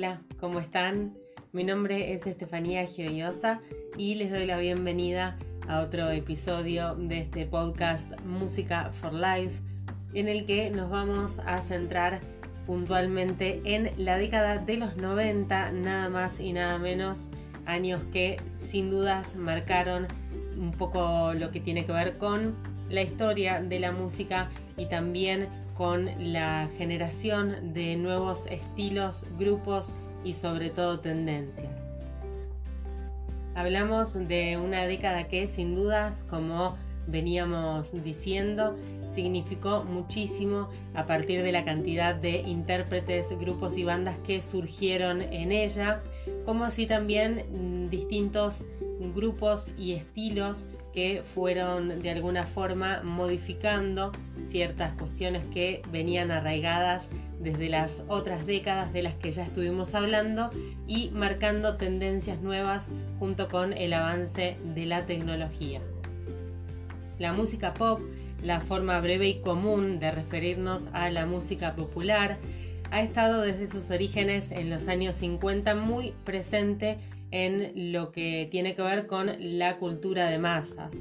Hola, ¿cómo están? Mi nombre es Estefanía Gioiosa y les doy la bienvenida a otro episodio de este podcast Música for Life, en el que nos vamos a centrar puntualmente en la década de los 90, nada más y nada menos, años que sin dudas marcaron un poco lo que tiene que ver con la historia de la música y también con la generación de nuevos estilos, grupos y sobre todo tendencias. Hablamos de una década que sin dudas, como veníamos diciendo, significó muchísimo a partir de la cantidad de intérpretes, grupos y bandas que surgieron en ella, como así también mm, distintos grupos y estilos que fueron de alguna forma modificando ciertas cuestiones que venían arraigadas desde las otras décadas de las que ya estuvimos hablando y marcando tendencias nuevas junto con el avance de la tecnología. La música pop, la forma breve y común de referirnos a la música popular, ha estado desde sus orígenes en los años 50 muy presente en lo que tiene que ver con la cultura de masas.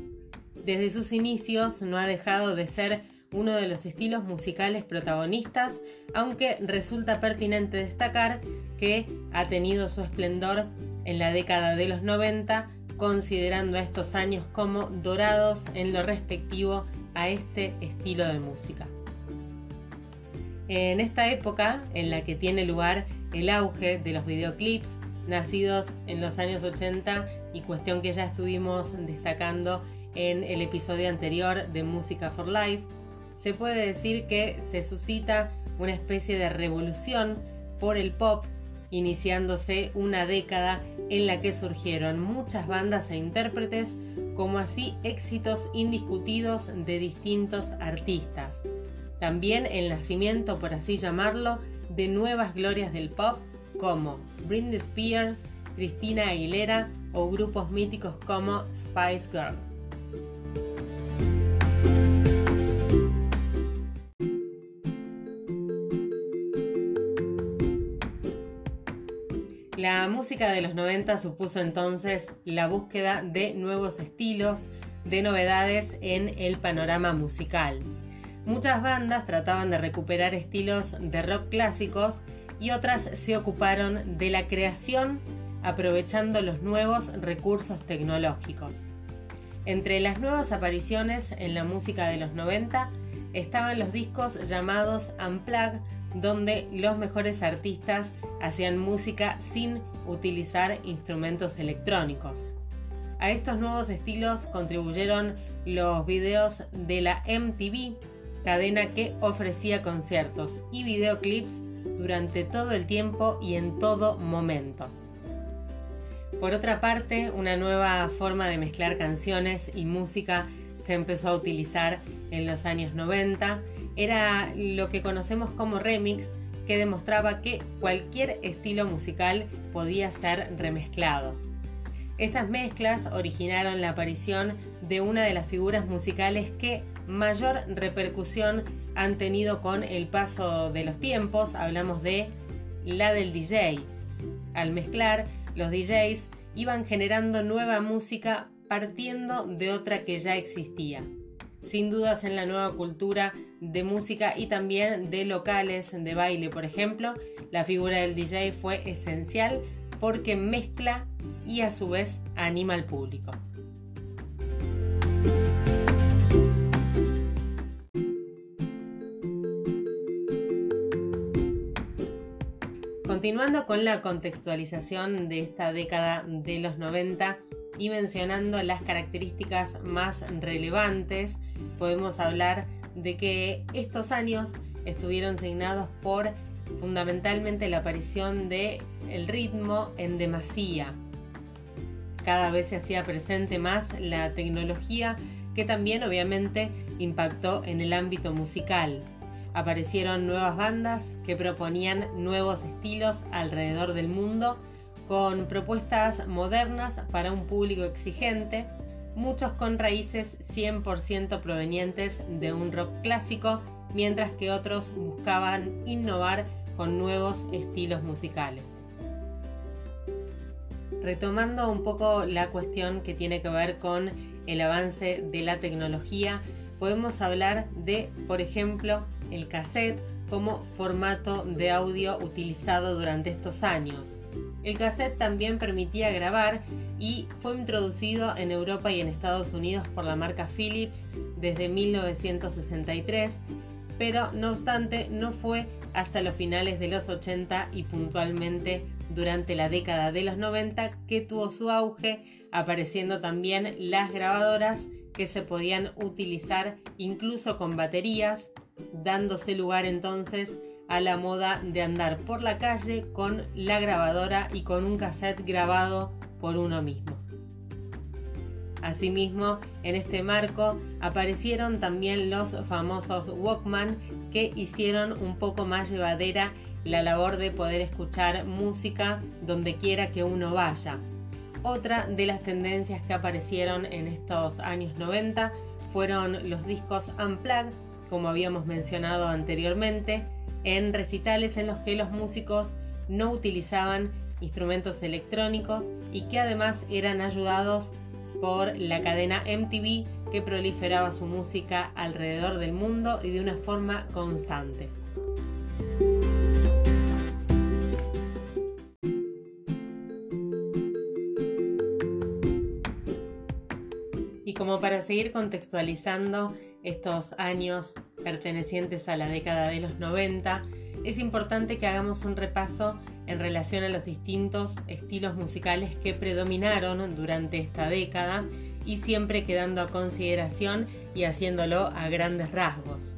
Desde sus inicios no ha dejado de ser uno de los estilos musicales protagonistas, aunque resulta pertinente destacar que ha tenido su esplendor en la década de los 90, considerando a estos años como dorados en lo respectivo a este estilo de música. En esta época en la que tiene lugar el auge de los videoclips, nacidos en los años 80 y cuestión que ya estuvimos destacando en el episodio anterior de Música for Life, se puede decir que se suscita una especie de revolución por el pop, iniciándose una década en la que surgieron muchas bandas e intérpretes, como así éxitos indiscutidos de distintos artistas. También el nacimiento, por así llamarlo, de nuevas glorias del pop como Britney Spears, Christina Aguilera o grupos míticos como Spice Girls. Música de los 90 supuso entonces la búsqueda de nuevos estilos, de novedades en el panorama musical. Muchas bandas trataban de recuperar estilos de rock clásicos y otras se ocuparon de la creación aprovechando los nuevos recursos tecnológicos. Entre las nuevas apariciones en la música de los 90 estaban los discos llamados Unplug, donde los mejores artistas hacían música sin utilizar instrumentos electrónicos. A estos nuevos estilos contribuyeron los videos de la MTV, cadena que ofrecía conciertos y videoclips durante todo el tiempo y en todo momento. Por otra parte, una nueva forma de mezclar canciones y música se empezó a utilizar en los años 90. Era lo que conocemos como remix, que demostraba que cualquier estilo musical podía ser remezclado. Estas mezclas originaron la aparición de una de las figuras musicales que mayor repercusión han tenido con el paso de los tiempos. Hablamos de la del DJ. Al mezclar, los DJs iban generando nueva música partiendo de otra que ya existía. Sin dudas en la nueva cultura de música y también de locales de baile, por ejemplo, la figura del DJ fue esencial porque mezcla y a su vez anima al público. Continuando con la contextualización de esta década de los 90 y mencionando las características más relevantes, podemos hablar de que estos años estuvieron signados por fundamentalmente la aparición de el ritmo en demasía. Cada vez se hacía presente más la tecnología que también obviamente impactó en el ámbito musical. Aparecieron nuevas bandas que proponían nuevos estilos alrededor del mundo con propuestas modernas para un público exigente, muchos con raíces 100% provenientes de un rock clásico, mientras que otros buscaban innovar con nuevos estilos musicales. Retomando un poco la cuestión que tiene que ver con el avance de la tecnología, podemos hablar de, por ejemplo, el cassette como formato de audio utilizado durante estos años. El cassette también permitía grabar y fue introducido en Europa y en Estados Unidos por la marca Philips desde 1963, pero no obstante no fue hasta los finales de los 80 y puntualmente durante la década de los 90 que tuvo su auge, apareciendo también las grabadoras que se podían utilizar incluso con baterías, dándose lugar entonces a la moda de andar por la calle con la grabadora y con un cassette grabado por uno mismo. Asimismo, en este marco aparecieron también los famosos Walkman que hicieron un poco más llevadera la labor de poder escuchar música donde quiera que uno vaya. Otra de las tendencias que aparecieron en estos años 90 fueron los discos Unplugged, como habíamos mencionado anteriormente, en recitales en los que los músicos no utilizaban instrumentos electrónicos y que además eran ayudados por la cadena MTV que proliferaba su música alrededor del mundo y de una forma constante. Y como para seguir contextualizando estos años pertenecientes a la década de los 90, es importante que hagamos un repaso en relación a los distintos estilos musicales que predominaron durante esta década y siempre quedando a consideración y haciéndolo a grandes rasgos.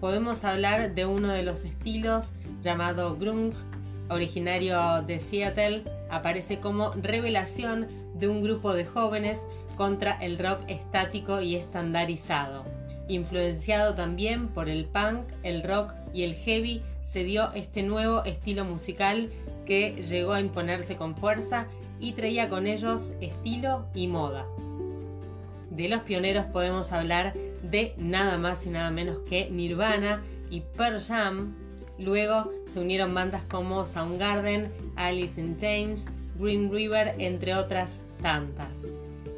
Podemos hablar de uno de los estilos llamado grunge, originario de Seattle, aparece como revelación de un grupo de jóvenes contra el rock estático y estandarizado. Influenciado también por el punk, el rock y el heavy, se dio este nuevo estilo musical que llegó a imponerse con fuerza y traía con ellos estilo y moda. De los pioneros podemos hablar de nada más y nada menos que Nirvana y Pearl Jam. Luego se unieron bandas como Soundgarden, Alice in Chains, Green River, entre otras tantas.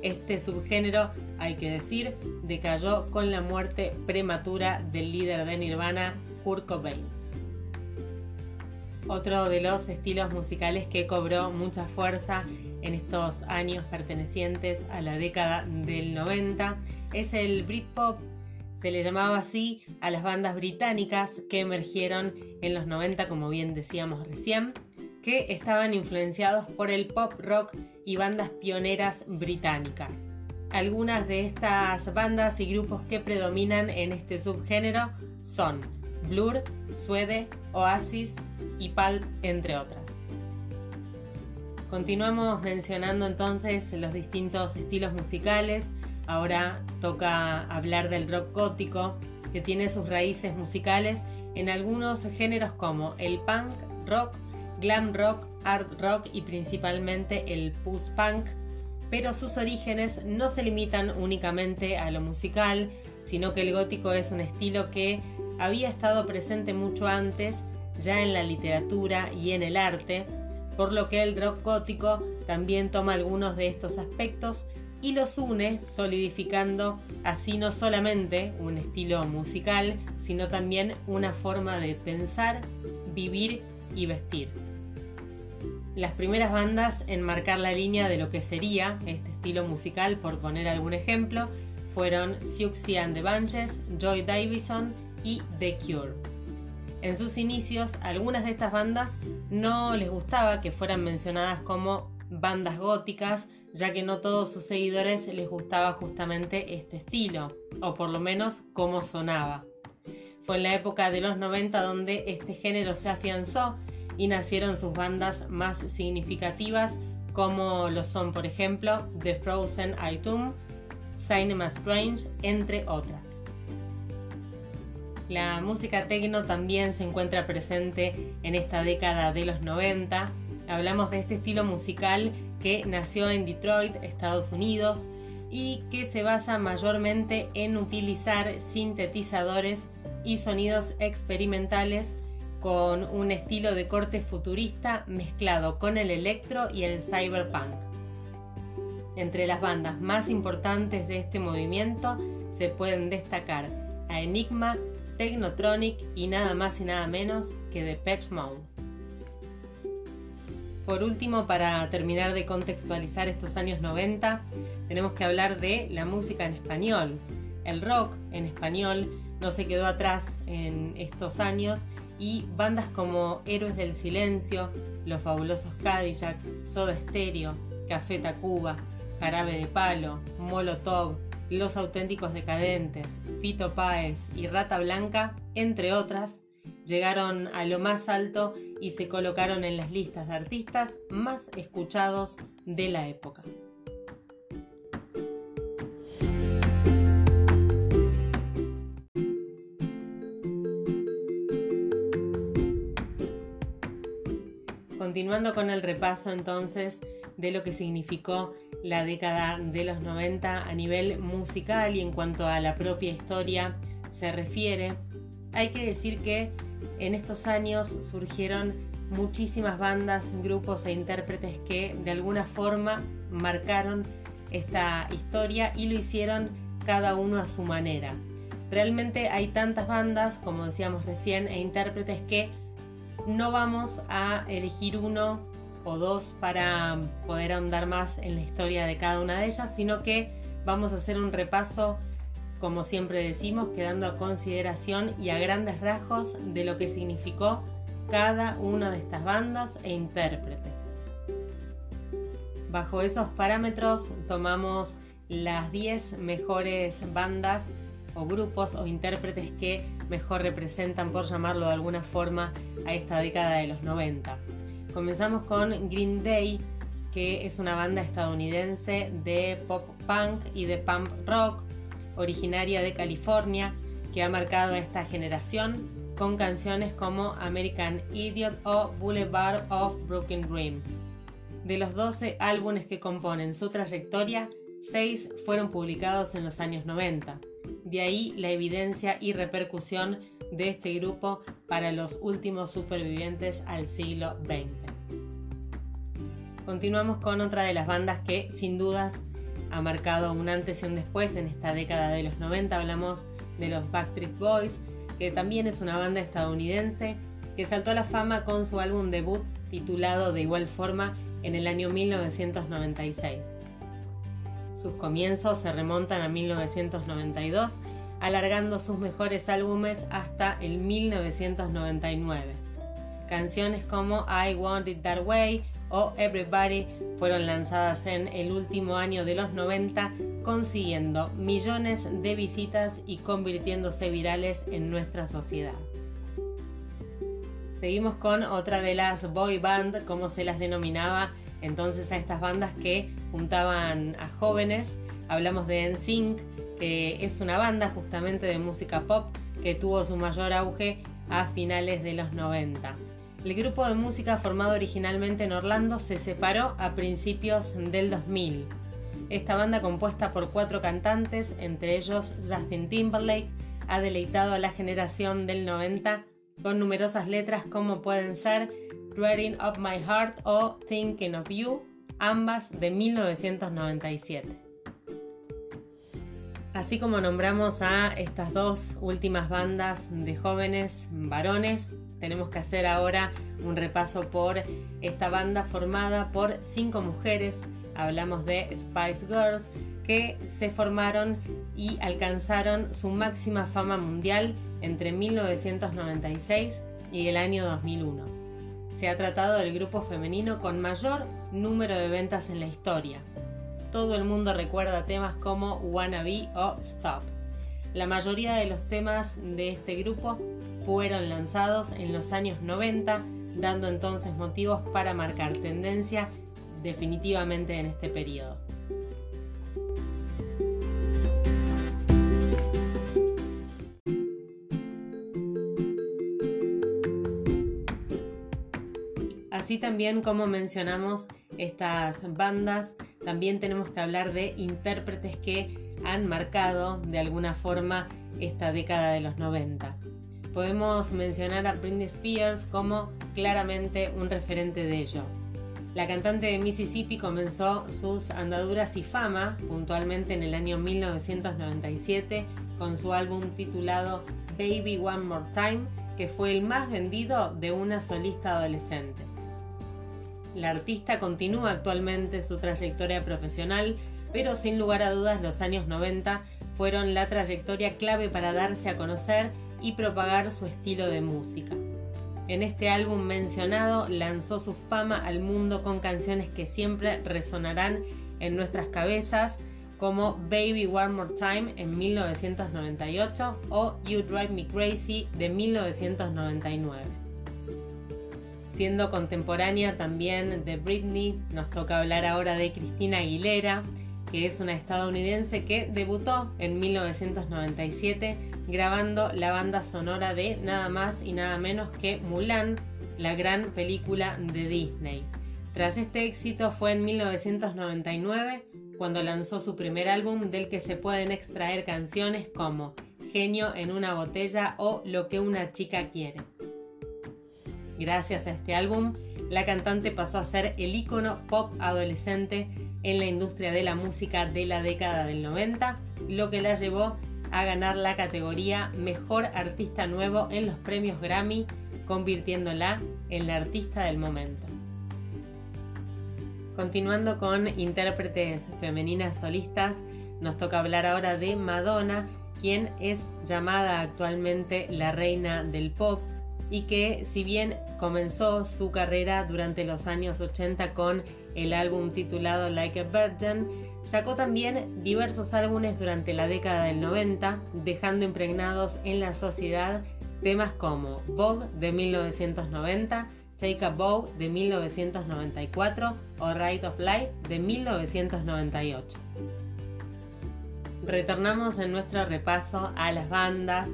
Este subgénero, hay que decir, decayó con la muerte prematura del líder de Nirvana, Kurt Cobain. Otro de los estilos musicales que cobró mucha fuerza en estos años pertenecientes a la década del 90 es el Britpop. Se le llamaba así a las bandas británicas que emergieron en los 90, como bien decíamos recién, que estaban influenciados por el pop rock y bandas pioneras británicas. Algunas de estas bandas y grupos que predominan en este subgénero son Blur, Suede, Oasis y Pulp, entre otras. Continuamos mencionando entonces los distintos estilos musicales. Ahora toca hablar del rock gótico, que tiene sus raíces musicales en algunos géneros como el punk, rock, glam rock, art rock y principalmente el post-punk, pero sus orígenes no se limitan únicamente a lo musical, sino que el gótico es un estilo que había estado presente mucho antes, ya en la literatura y en el arte, por lo que el rock gótico también toma algunos de estos aspectos y los une, solidificando así no solamente un estilo musical, sino también una forma de pensar, vivir y vestir. Las primeras bandas en marcar la línea de lo que sería este estilo musical, por poner algún ejemplo, fueron Siouxsie and the Bunches, Joy Davison y The Cure. En sus inicios, algunas de estas bandas no les gustaba que fueran mencionadas como bandas góticas, ya que no todos sus seguidores les gustaba justamente este estilo, o por lo menos cómo sonaba. Fue en la época de los 90 donde este género se afianzó y nacieron sus bandas más significativas como lo son por ejemplo The Frozen Item, Cinema Strange, entre otras. La música techno también se encuentra presente en esta década de los 90. Hablamos de este estilo musical que nació en Detroit, Estados Unidos, y que se basa mayormente en utilizar sintetizadores y sonidos experimentales con un estilo de corte futurista mezclado con el electro y el cyberpunk. Entre las bandas más importantes de este movimiento se pueden destacar a Enigma, Technotronic y nada más y nada menos que Depeche Mode. Por último, para terminar de contextualizar estos años 90, tenemos que hablar de la música en español. El rock en español no se quedó atrás en estos años y bandas como Héroes del Silencio, Los Fabulosos Cadillacs, Soda Stereo, Café Tacuba, Jarabe de Palo, Molotov, Los Auténticos Decadentes, Fito Páez y Rata Blanca, entre otras, llegaron a lo más alto y se colocaron en las listas de artistas más escuchados de la época. Continuando con el repaso entonces de lo que significó la década de los 90 a nivel musical y en cuanto a la propia historia se refiere, hay que decir que en estos años surgieron muchísimas bandas, grupos e intérpretes que de alguna forma marcaron esta historia y lo hicieron cada uno a su manera. Realmente hay tantas bandas, como decíamos recién, e intérpretes que no vamos a elegir uno o dos para poder ahondar más en la historia de cada una de ellas, sino que vamos a hacer un repaso como siempre decimos, quedando a consideración y a grandes rasgos de lo que significó cada una de estas bandas e intérpretes. Bajo esos parámetros tomamos las 10 mejores bandas o grupos o intérpretes que mejor representan, por llamarlo de alguna forma, a esta década de los 90. Comenzamos con Green Day, que es una banda estadounidense de pop punk y de punk rock originaria de California, que ha marcado esta generación con canciones como American Idiot o Boulevard of Broken Dreams. De los 12 álbumes que componen su trayectoria, 6 fueron publicados en los años 90. De ahí la evidencia y repercusión de este grupo para los últimos supervivientes al siglo XX. Continuamos con otra de las bandas que sin dudas ha marcado un antes y un después en esta década de los 90. Hablamos de los Backstreet Boys, que también es una banda estadounidense que saltó a la fama con su álbum debut titulado de igual forma en el año 1996. Sus comienzos se remontan a 1992, alargando sus mejores álbumes hasta el 1999. Canciones como I Want It That Way o Everybody fueron lanzadas en el último año de los 90, consiguiendo millones de visitas y convirtiéndose virales en nuestra sociedad. Seguimos con otra de las boy band, como se las denominaba entonces a estas bandas que juntaban a jóvenes. Hablamos de NSYNC, que es una banda justamente de música pop que tuvo su mayor auge a finales de los 90. El grupo de música formado originalmente en Orlando se separó a principios del 2000. Esta banda compuesta por cuatro cantantes, entre ellos Justin Timberlake, ha deleitado a la generación del 90 con numerosas letras como pueden ser Reading of My Heart o Thinking of You, ambas de 1997. Así como nombramos a estas dos últimas bandas de jóvenes varones, tenemos que hacer ahora un repaso por esta banda formada por cinco mujeres. Hablamos de Spice Girls que se formaron y alcanzaron su máxima fama mundial entre 1996 y el año 2001. Se ha tratado del grupo femenino con mayor número de ventas en la historia. Todo el mundo recuerda temas como Wanna Be o Stop. La mayoría de los temas de este grupo fueron lanzados en los años 90, dando entonces motivos para marcar tendencia definitivamente en este periodo. Así también como mencionamos estas bandas, también tenemos que hablar de intérpretes que han marcado de alguna forma esta década de los 90. podemos mencionar a Britney Spears como claramente un referente de ello. La cantante de Mississippi comenzó sus andaduras y fama puntualmente en el año 1997 con su álbum titulado Baby One More Time, que fue el más vendido de una solista adolescente. La artista continúa actualmente su trayectoria profesional, pero sin lugar a dudas los años 90 fueron la trayectoria clave para darse a conocer y propagar su estilo de música. En este álbum mencionado lanzó su fama al mundo con canciones que siempre resonarán en nuestras cabezas, como Baby One More Time en 1998 o You Drive Me Crazy de 1999. Siendo contemporánea también de Britney, nos toca hablar ahora de Cristina Aguilera, que es una estadounidense que debutó en 1997 grabando la banda sonora de nada más y nada menos que Mulan, la gran película de Disney. Tras este éxito fue en 1999 cuando lanzó su primer álbum del que se pueden extraer canciones como Genio en una botella o Lo que una chica quiere. Gracias a este álbum, la cantante pasó a ser el ícono pop adolescente en la industria de la música de la década del 90, lo que la llevó a ganar la categoría Mejor Artista Nuevo en los premios Grammy, convirtiéndola en la artista del momento. Continuando con intérpretes femeninas solistas, nos toca hablar ahora de Madonna, quien es llamada actualmente la reina del pop y que si bien comenzó su carrera durante los años 80 con el álbum titulado Like a Virgin, sacó también diversos álbumes durante la década del 90, dejando impregnados en la sociedad temas como Vogue de 1990, Take a Bow de 1994 o Right of Life de 1998. Retornamos en nuestro repaso a las bandas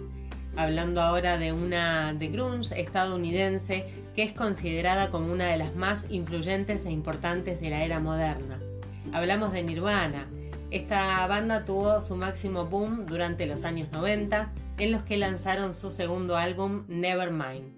hablando ahora de una de grunge estadounidense que es considerada como una de las más influyentes e importantes de la era moderna. Hablamos de Nirvana. Esta banda tuvo su máximo boom durante los años 90, en los que lanzaron su segundo álbum Nevermind.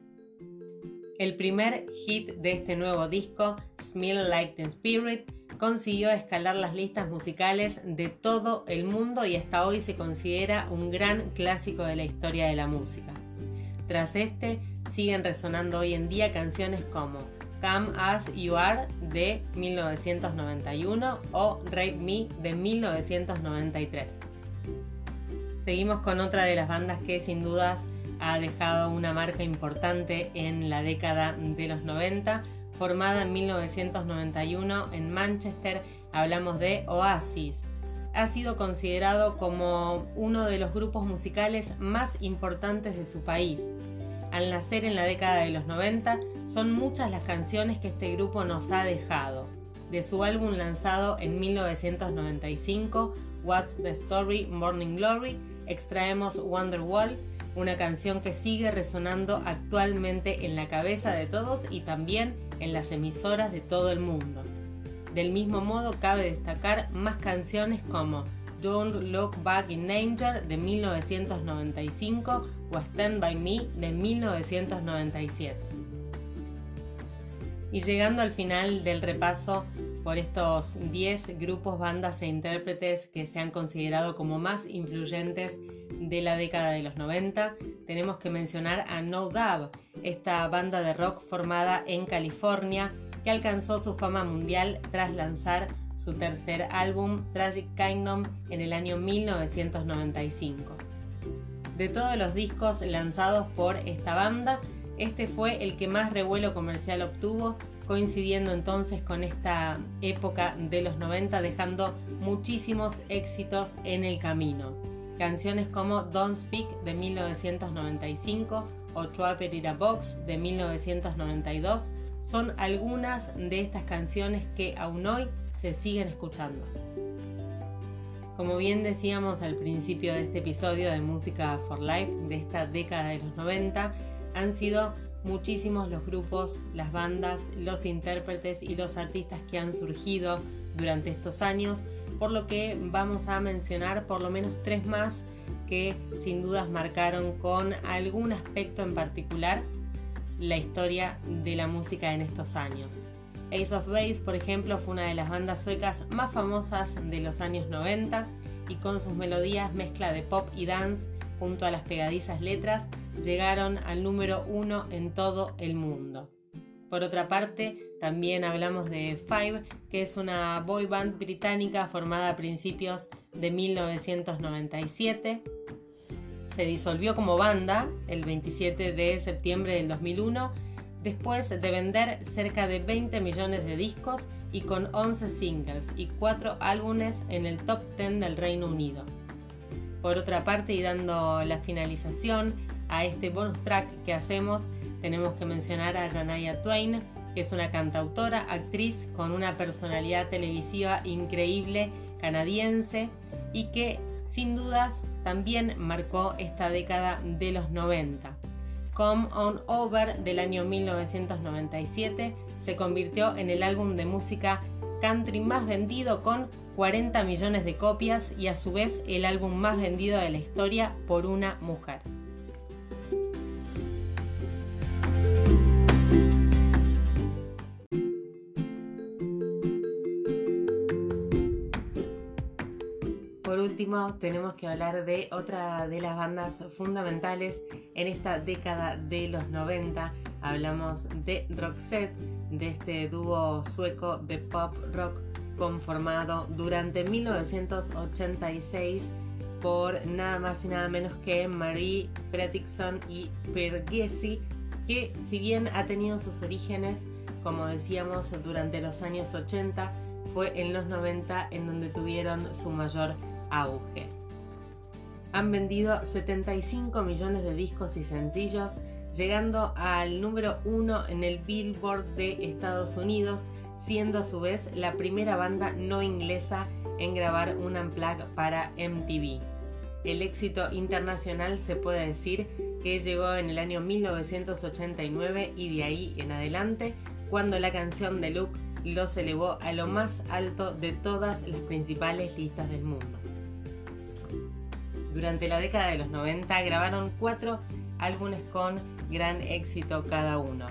El primer hit de este nuevo disco, Smell Like the Spirit, consiguió escalar las listas musicales de todo el mundo y hasta hoy se considera un gran clásico de la historia de la música. Tras este, siguen resonando hoy en día canciones como Come As You Are de 1991 o Rape Me de 1993. Seguimos con otra de las bandas que sin dudas ha dejado una marca importante en la década de los 90 formada en 1991 en Manchester, hablamos de Oasis. Ha sido considerado como uno de los grupos musicales más importantes de su país. Al nacer en la década de los 90, son muchas las canciones que este grupo nos ha dejado. De su álbum lanzado en 1995, What's the Story Morning Glory, extraemos Wonderwall, una canción que sigue resonando actualmente en la cabeza de todos y también en las emisoras de todo el mundo. Del mismo modo, cabe destacar más canciones como Don't Look Back in Danger de 1995 o Stand By Me de 1997. Y llegando al final del repaso por estos 10 grupos, bandas e intérpretes que se han considerado como más influyentes de la década de los 90, tenemos que mencionar a No Doubt, esta banda de rock formada en California que alcanzó su fama mundial tras lanzar su tercer álbum Tragic Kingdom en el año 1995. De todos los discos lanzados por esta banda, este fue el que más revuelo comercial obtuvo, coincidiendo entonces con esta época de los 90, dejando muchísimos éxitos en el camino. Canciones como Don't Speak de 1995 o Trap It in a Box de 1992 son algunas de estas canciones que aún hoy se siguen escuchando. Como bien decíamos al principio de este episodio de Música for Life de esta década de los 90, han sido muchísimos los grupos, las bandas, los intérpretes y los artistas que han surgido durante estos años, por lo que vamos a mencionar por lo menos tres más que sin dudas marcaron con algún aspecto en particular la historia de la música en estos años. Ace of Base, por ejemplo, fue una de las bandas suecas más famosas de los años 90 y con sus melodías mezcla de pop y dance junto a las pegadizas letras llegaron al número uno en todo el mundo. Por otra parte, también hablamos de Five, que es una boy band británica formada a principios de 1997. Se disolvió como banda el 27 de septiembre del 2001, después de vender cerca de 20 millones de discos y con 11 singles y 4 álbumes en el top 10 del Reino Unido. Por otra parte, y dando la finalización a este bonus track que hacemos, tenemos que mencionar a Janaya Twain, que es una cantautora, actriz con una personalidad televisiva increíble canadiense y que sin dudas también marcó esta década de los 90. Come On Over del año 1997 se convirtió en el álbum de música country más vendido con 40 millones de copias y a su vez el álbum más vendido de la historia por una mujer. Último tenemos que hablar de otra de las bandas fundamentales en esta década de los 90. Hablamos de Roxette, de este dúo sueco de pop rock conformado durante 1986 por nada más y nada menos que Marie Fredriksson y Per que si bien ha tenido sus orígenes, como decíamos, durante los años 80, fue en los 90 en donde tuvieron su mayor auge. Han vendido 75 millones de discos y sencillos, llegando al número uno en el Billboard de Estados Unidos, siendo a su vez la primera banda no inglesa en grabar un unplug para MTV. El éxito internacional se puede decir que llegó en el año 1989 y de ahí en adelante, cuando la canción de Luke los elevó a lo más alto de todas las principales listas del mundo. Durante la década de los 90 grabaron cuatro álbumes con gran éxito cada uno.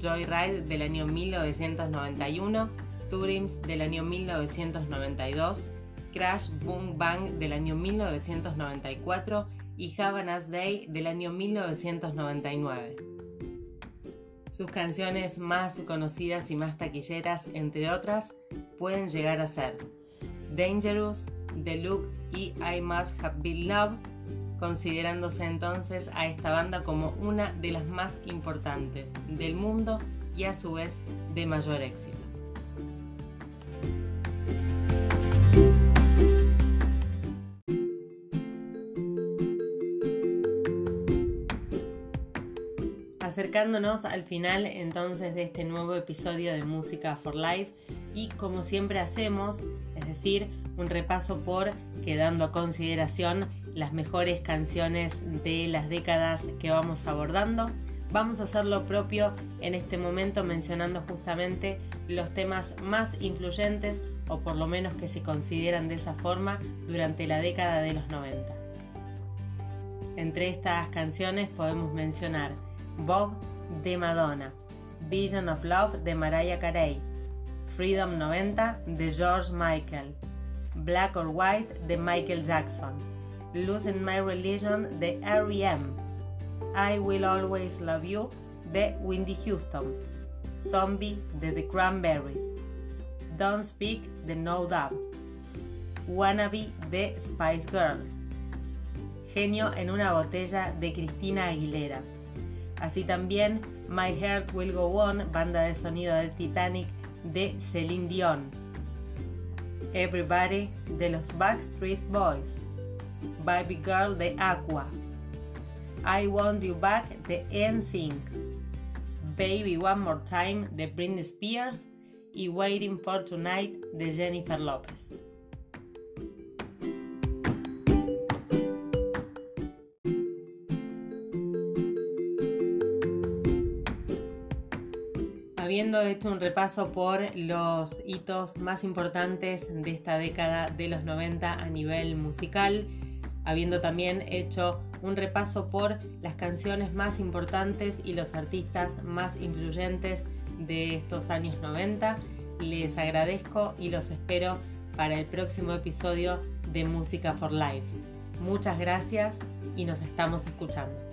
Joyride del año 1991, Dreams del año 1992, Crash Boom Bang del año 1994 y Havana's Day del año 1999. Sus canciones más conocidas y más taquilleras, entre otras, pueden llegar a ser Dangerous, The Look y I Must Have Been Love, considerándose entonces a esta banda como una de las más importantes del mundo y a su vez de mayor éxito. acercándonos al final entonces de este nuevo episodio de Música for Life y como siempre hacemos, es decir, un repaso por quedando a consideración las mejores canciones de las décadas que vamos abordando. Vamos a hacer lo propio en este momento mencionando justamente los temas más influyentes o por lo menos que se consideran de esa forma durante la década de los 90. Entre estas canciones podemos mencionar Bob de Madonna, Vision of Love de Mariah Carey, Freedom 90 de George Michael, Black or White de Michael Jackson, Losing My Religion de R.E.M., I Will Always Love You de Windy Houston, Zombie de The Cranberries, Don't Speak de No Doubt, Wannabe de Spice Girls, Genio en una botella de Cristina Aguilera. Así también My Heart Will Go On, banda de sonido de Titanic de Celine Dion. Everybody de los Backstreet Boys. Baby Girl de Aqua. I Want You Back de NSYNC. Baby One More Time de Britney Spears y Waiting for Tonight de Jennifer Lopez. Habiendo hecho un repaso por los hitos más importantes de esta década de los 90 a nivel musical, habiendo también hecho un repaso por las canciones más importantes y los artistas más influyentes de estos años 90. Les agradezco y los espero para el próximo episodio de Música for Life. Muchas gracias y nos estamos escuchando.